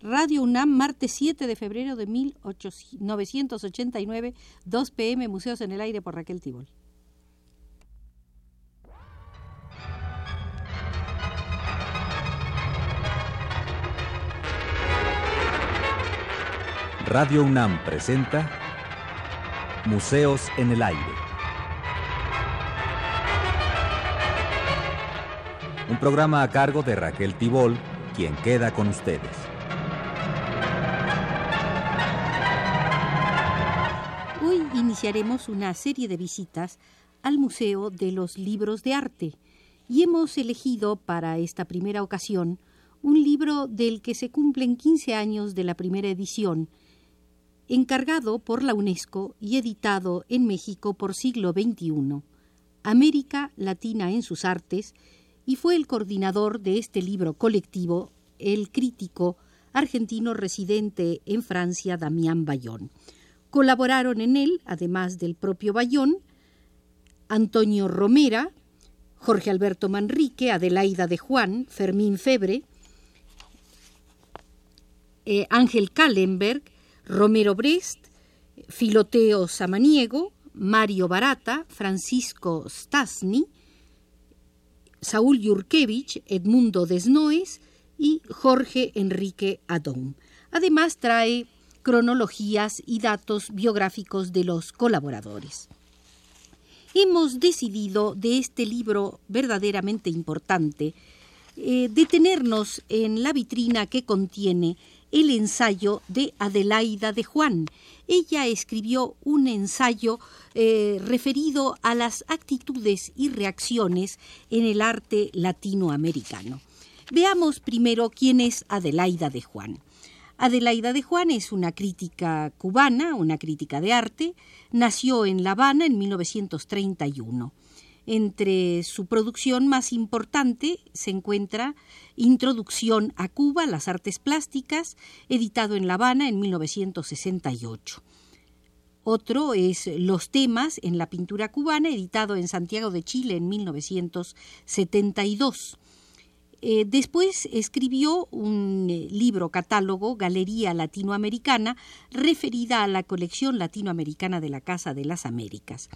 Radio UNAM, martes 7 de febrero de 1989, 2 pm, Museos en el Aire por Raquel Tibol. Radio UNAM presenta Museos en el Aire. Un programa a cargo de Raquel Tibol, quien queda con ustedes. Iniciaremos una serie de visitas al Museo de los Libros de Arte y hemos elegido para esta primera ocasión un libro del que se cumplen 15 años de la primera edición encargado por la UNESCO y editado en México por siglo XXI, América Latina en sus artes, y fue el coordinador de este libro colectivo el crítico argentino residente en Francia, Damián Bayón. Colaboraron en él, además del propio Bayón, Antonio Romera, Jorge Alberto Manrique, Adelaida de Juan, Fermín Febre, eh, Ángel Kallenberg, Romero Brest, Filoteo Samaniego, Mario Barata, Francisco Stasny, Saúl Yurkevich, Edmundo Desnoes y Jorge Enrique Adón. Además trae cronologías y datos biográficos de los colaboradores. Hemos decidido de este libro verdaderamente importante eh, detenernos en la vitrina que contiene el ensayo de Adelaida de Juan. Ella escribió un ensayo eh, referido a las actitudes y reacciones en el arte latinoamericano. Veamos primero quién es Adelaida de Juan. Adelaida de Juan es una crítica cubana, una crítica de arte. Nació en La Habana en 1931. Entre su producción más importante se encuentra Introducción a Cuba, las artes plásticas, editado en La Habana en 1968. Otro es Los temas en la pintura cubana, editado en Santiago de Chile en 1972. Eh, después escribió un eh, libro catálogo, Galería Latinoamericana, referida a la colección latinoamericana de la Casa de las Américas.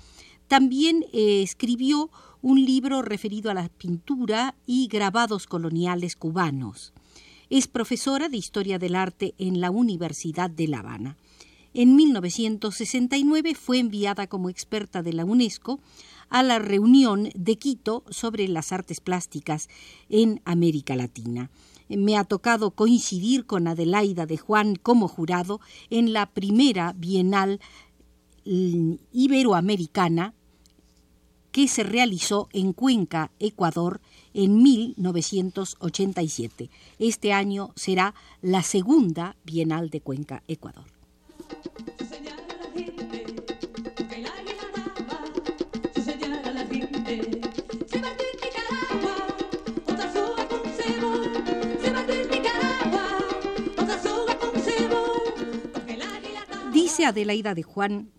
También eh, escribió un libro referido a la pintura y grabados coloniales cubanos. Es profesora de Historia del Arte en la Universidad de La Habana. En 1969 fue enviada como experta de la UNESCO a la reunión de Quito sobre las artes plásticas en América Latina. Me ha tocado coincidir con Adelaida de Juan como jurado en la primera Bienal mm, Iberoamericana que se realizó en Cuenca, Ecuador, en 1987. Este año será la segunda Bienal de Cuenca, Ecuador. Dice Adelaida de Juan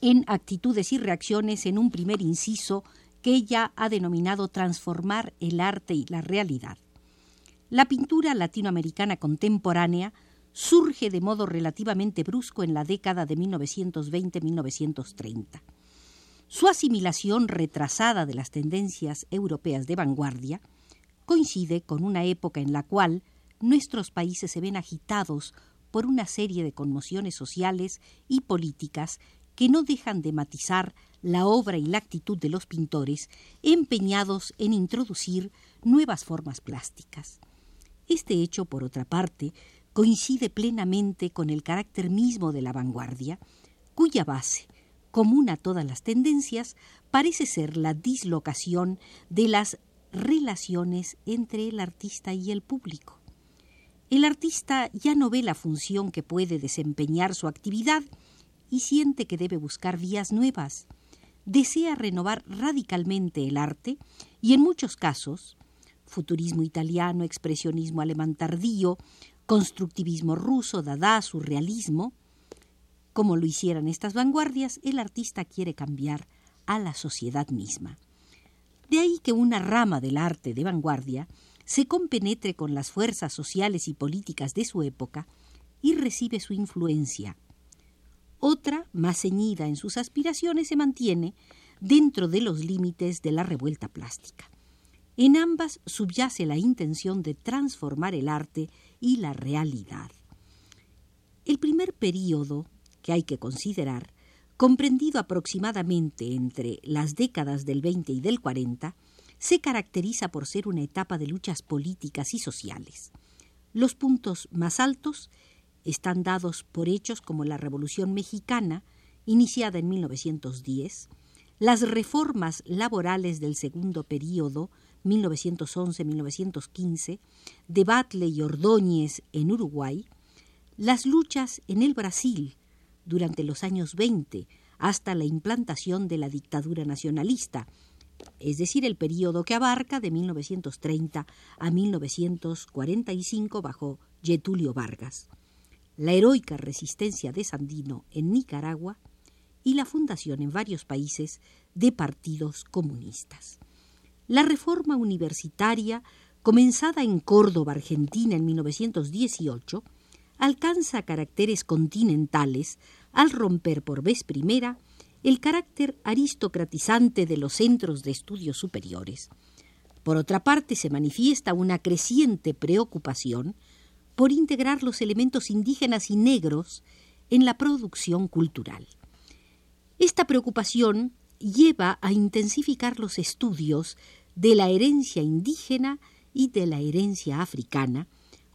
en actitudes y reacciones en un primer inciso que ella ha denominado transformar el arte y la realidad. La pintura latinoamericana contemporánea surge de modo relativamente brusco en la década de 1920-1930. Su asimilación retrasada de las tendencias europeas de vanguardia coincide con una época en la cual nuestros países se ven agitados por una serie de conmociones sociales y políticas que no dejan de matizar la obra y la actitud de los pintores empeñados en introducir nuevas formas plásticas. Este hecho, por otra parte, coincide plenamente con el carácter mismo de la vanguardia, cuya base, común a todas las tendencias, parece ser la dislocación de las relaciones entre el artista y el público. El artista ya no ve la función que puede desempeñar su actividad, y siente que debe buscar vías nuevas. Desea renovar radicalmente el arte y en muchos casos, futurismo italiano, expresionismo alemán tardío, constructivismo ruso, dada, surrealismo, como lo hicieran estas vanguardias, el artista quiere cambiar a la sociedad misma. De ahí que una rama del arte de vanguardia se compenetre con las fuerzas sociales y políticas de su época y recibe su influencia. Otra, más ceñida en sus aspiraciones, se mantiene dentro de los límites de la revuelta plástica. En ambas subyace la intención de transformar el arte y la realidad. El primer período que hay que considerar, comprendido aproximadamente entre las décadas del 20 y del 40, se caracteriza por ser una etapa de luchas políticas y sociales. Los puntos más altos están dados por hechos como la Revolución Mexicana, iniciada en 1910, las reformas laborales del segundo período, 1911-1915, de Batle y Ordóñez en Uruguay, las luchas en el Brasil durante los años 20 hasta la implantación de la dictadura nacionalista, es decir, el período que abarca de 1930 a 1945 bajo Getulio Vargas, la heroica resistencia de Sandino en Nicaragua y la fundación en varios países de partidos comunistas. La reforma universitaria, comenzada en Córdoba, Argentina, en 1918, alcanza caracteres continentales al romper por vez primera el carácter aristocratizante de los centros de estudios superiores. Por otra parte, se manifiesta una creciente preocupación por integrar los elementos indígenas y negros en la producción cultural. Esta preocupación lleva a intensificar los estudios de la herencia indígena y de la herencia africana,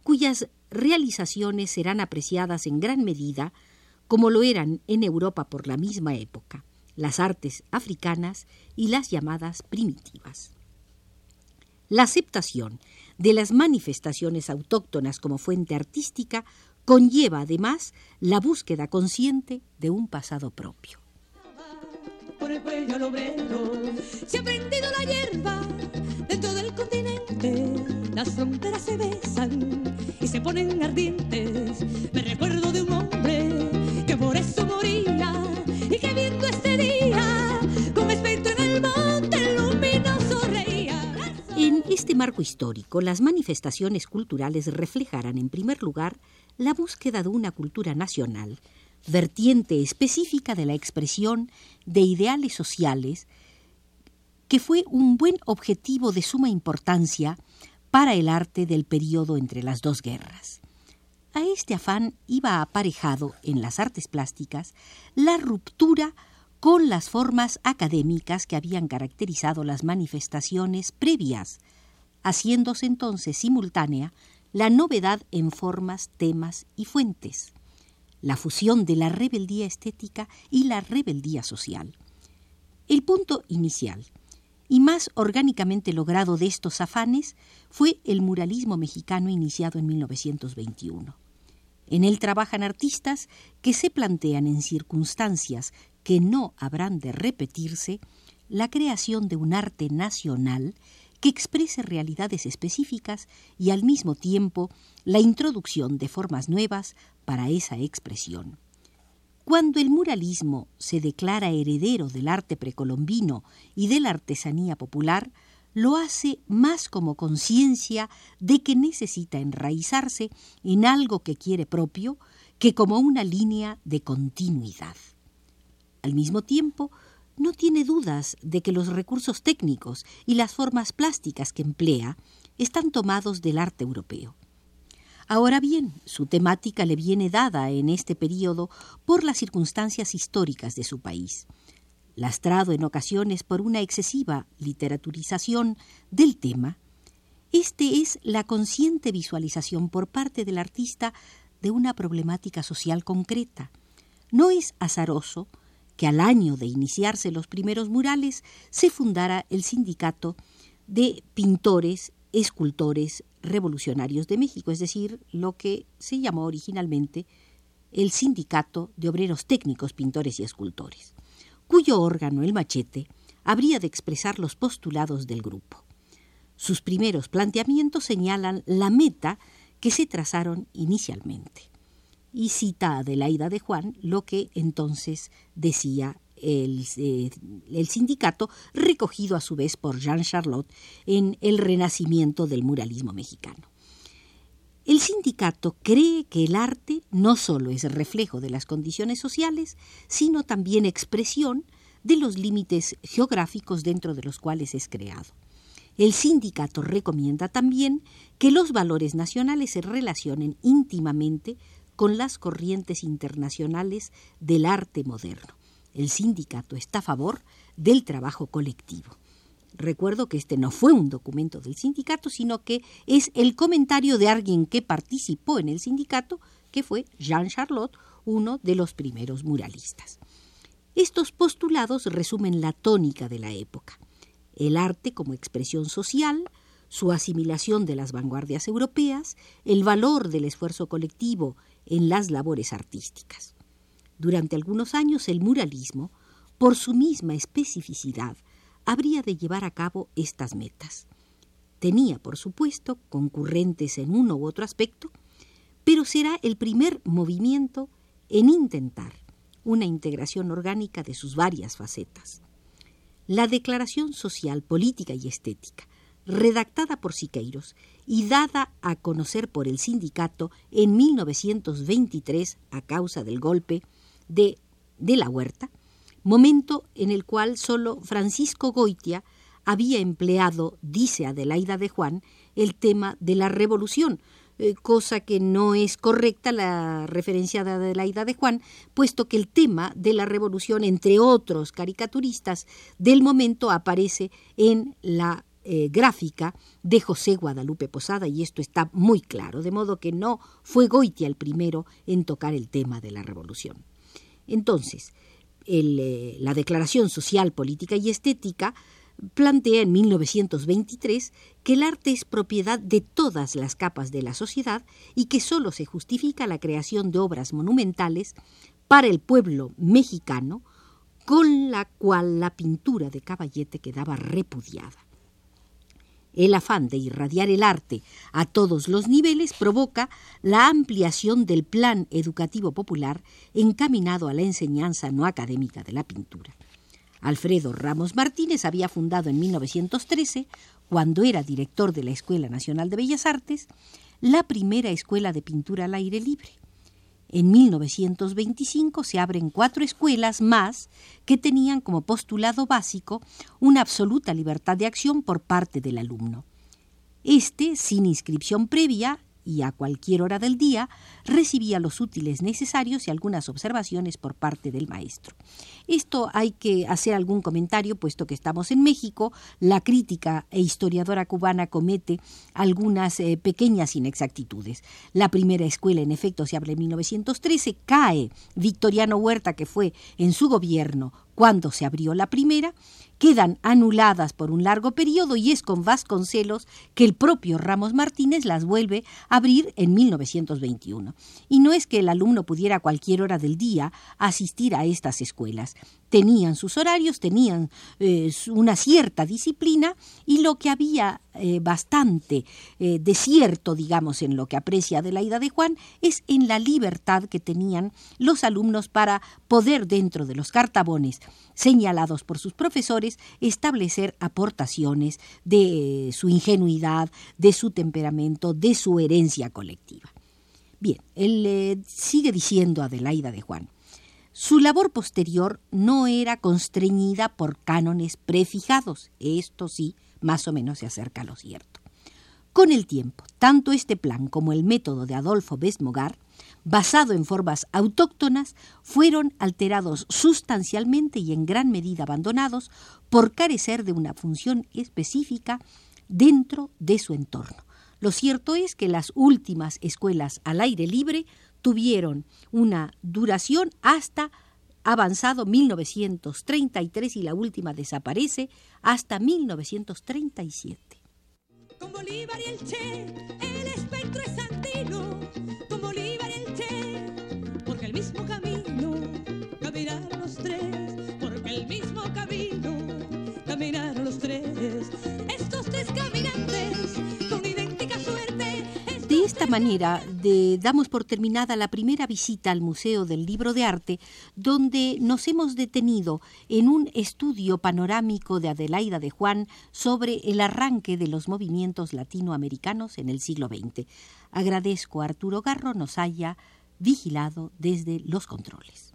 cuyas realizaciones serán apreciadas en gran medida como lo eran en Europa por la misma época, las artes africanas y las llamadas primitivas. La aceptación de las manifestaciones autóctonas como fuente artística conlleva además la búsqueda consciente de un pasado propio. Se ha prendido la hierba de todo el continente, las fronteras se besan y se ponen ardientes. Este marco histórico, las manifestaciones culturales reflejarán en primer lugar la búsqueda de una cultura nacional vertiente específica de la expresión de ideales sociales, que fue un buen objetivo de suma importancia para el arte del periodo entre las dos guerras. A este afán iba aparejado en las artes plásticas la ruptura con las formas académicas que habían caracterizado las manifestaciones previas, haciéndose entonces simultánea la novedad en formas, temas y fuentes la fusión de la rebeldía estética y la rebeldía social. El punto inicial y más orgánicamente logrado de estos afanes fue el muralismo mexicano iniciado en 1921. En él trabajan artistas que se plantean en circunstancias que no habrán de repetirse la creación de un arte nacional que exprese realidades específicas y al mismo tiempo la introducción de formas nuevas para esa expresión. Cuando el muralismo se declara heredero del arte precolombino y de la artesanía popular, lo hace más como conciencia de que necesita enraizarse en algo que quiere propio que como una línea de continuidad. Al mismo tiempo, no tiene dudas de que los recursos técnicos y las formas plásticas que emplea están tomados del arte europeo. Ahora bien, su temática le viene dada en este periodo por las circunstancias históricas de su país, lastrado en ocasiones por una excesiva literaturización del tema, este es la consciente visualización por parte del artista de una problemática social concreta. No es azaroso que al año de iniciarse los primeros murales se fundara el sindicato de pintores, escultores revolucionarios de México, es decir, lo que se llamó originalmente el Sindicato de Obreros Técnicos, Pintores y Escultores, cuyo órgano, el machete, habría de expresar los postulados del grupo. Sus primeros planteamientos señalan la meta que se trazaron inicialmente y cita a Adelaida de Juan lo que entonces decía el, eh, el, sindicato, recogido a su vez por Jean Charlotte en El Renacimiento del Muralismo Mexicano. El sindicato cree que el arte no solo es reflejo de las condiciones sociales, sino también expresión de los límites geográficos dentro de los cuales es creado. El sindicato recomienda también que los valores nacionales se relacionen íntimamente con las corrientes internacionales del arte moderno. El sindicato está a favor del trabajo colectivo. Recuerdo que este no fue un documento del sindicato, sino que es el comentario de alguien que participó en el sindicato, que fue Jean Charlotte, uno de los primeros muralistas. Estos postulados resumen la tónica de la época el arte como expresión social, su asimilación de las vanguardias europeas, el valor del esfuerzo colectivo en las labores artísticas. Durante algunos años el muralismo, por su misma especificidad, habría de llevar a cabo estas metas. Tenía, por supuesto, concurrentes en uno u otro aspecto, pero será el primer movimiento en intentar una integración orgánica de sus varias facetas. La Declaración Social, Política y Estética, redactada por Siqueiros y dada a conocer por el sindicato en 1923 a causa del golpe de, de la Huerta, momento en el cual solo Francisco Goitia había empleado, dice Adelaida de Juan, el tema de la revolución, eh, cosa que no es correcta la referencia de Adelaida de Juan, puesto que el tema de la revolución, entre otros caricaturistas del momento, aparece en la eh, gráfica de José Guadalupe Posada, y esto está muy claro, de modo que no fue Goitia el primero en tocar el tema de la revolución. Entonces, eh, la Declaración Social, Política y Estética plantea en 1923 que el arte es propiedad de todas las capas de la sociedad y que sólo se justifica la creación de obras monumentales para el pueblo mexicano, con la cual la pintura de Caballete quedaba repudiada. El afán de irradiar el arte a todos los niveles provoca la ampliación del plan educativo popular encaminado a la enseñanza no académica de la pintura. Alfredo Ramos Martínez había fundado en 1913, cuando era director de la Escuela Nacional de Bellas Artes, la primera escuela de pintura al aire libre. En 1925 se abren cuatro escuelas más que tenían como postulado básico una absoluta libertad de acción por parte del alumno. Este, sin inscripción previa, y a cualquier hora del día recibía los útiles necesarios y algunas observaciones por parte del maestro. Esto hay que hacer algún comentario, puesto que estamos en México, la crítica e historiadora cubana comete algunas eh, pequeñas inexactitudes. La primera escuela, en efecto, se abre en 1913, cae Victoriano Huerta, que fue en su gobierno cuando se abrió la primera, quedan anuladas por un largo periodo y es con Vasconcelos que el propio Ramos Martínez las vuelve a abrir en 1921. Y no es que el alumno pudiera a cualquier hora del día asistir a estas escuelas tenían sus horarios, tenían eh, una cierta disciplina y lo que había eh, bastante eh, desierto, digamos, en lo que aprecia Adelaida de Juan, es en la libertad que tenían los alumnos para poder dentro de los cartabones señalados por sus profesores establecer aportaciones de su ingenuidad, de su temperamento, de su herencia colectiva. Bien, él sigue diciendo Adelaida de Juan. Su labor posterior no era constreñida por cánones prefijados. Esto sí, más o menos se acerca a lo cierto. Con el tiempo, tanto este plan como el método de Adolfo Besmogar, basado en formas autóctonas, fueron alterados sustancialmente y en gran medida abandonados por carecer de una función específica dentro de su entorno. Lo cierto es que las últimas escuelas al aire libre tuvieron una duración hasta avanzado 1933 y la última desaparece hasta 1937. Con Bolívar y el Che, el espectro es caminantes manera, damos por terminada la primera visita al Museo del Libro de Arte, donde nos hemos detenido en un estudio panorámico de Adelaida de Juan sobre el arranque de los movimientos latinoamericanos en el siglo XX. Agradezco a Arturo Garro nos haya vigilado desde los controles.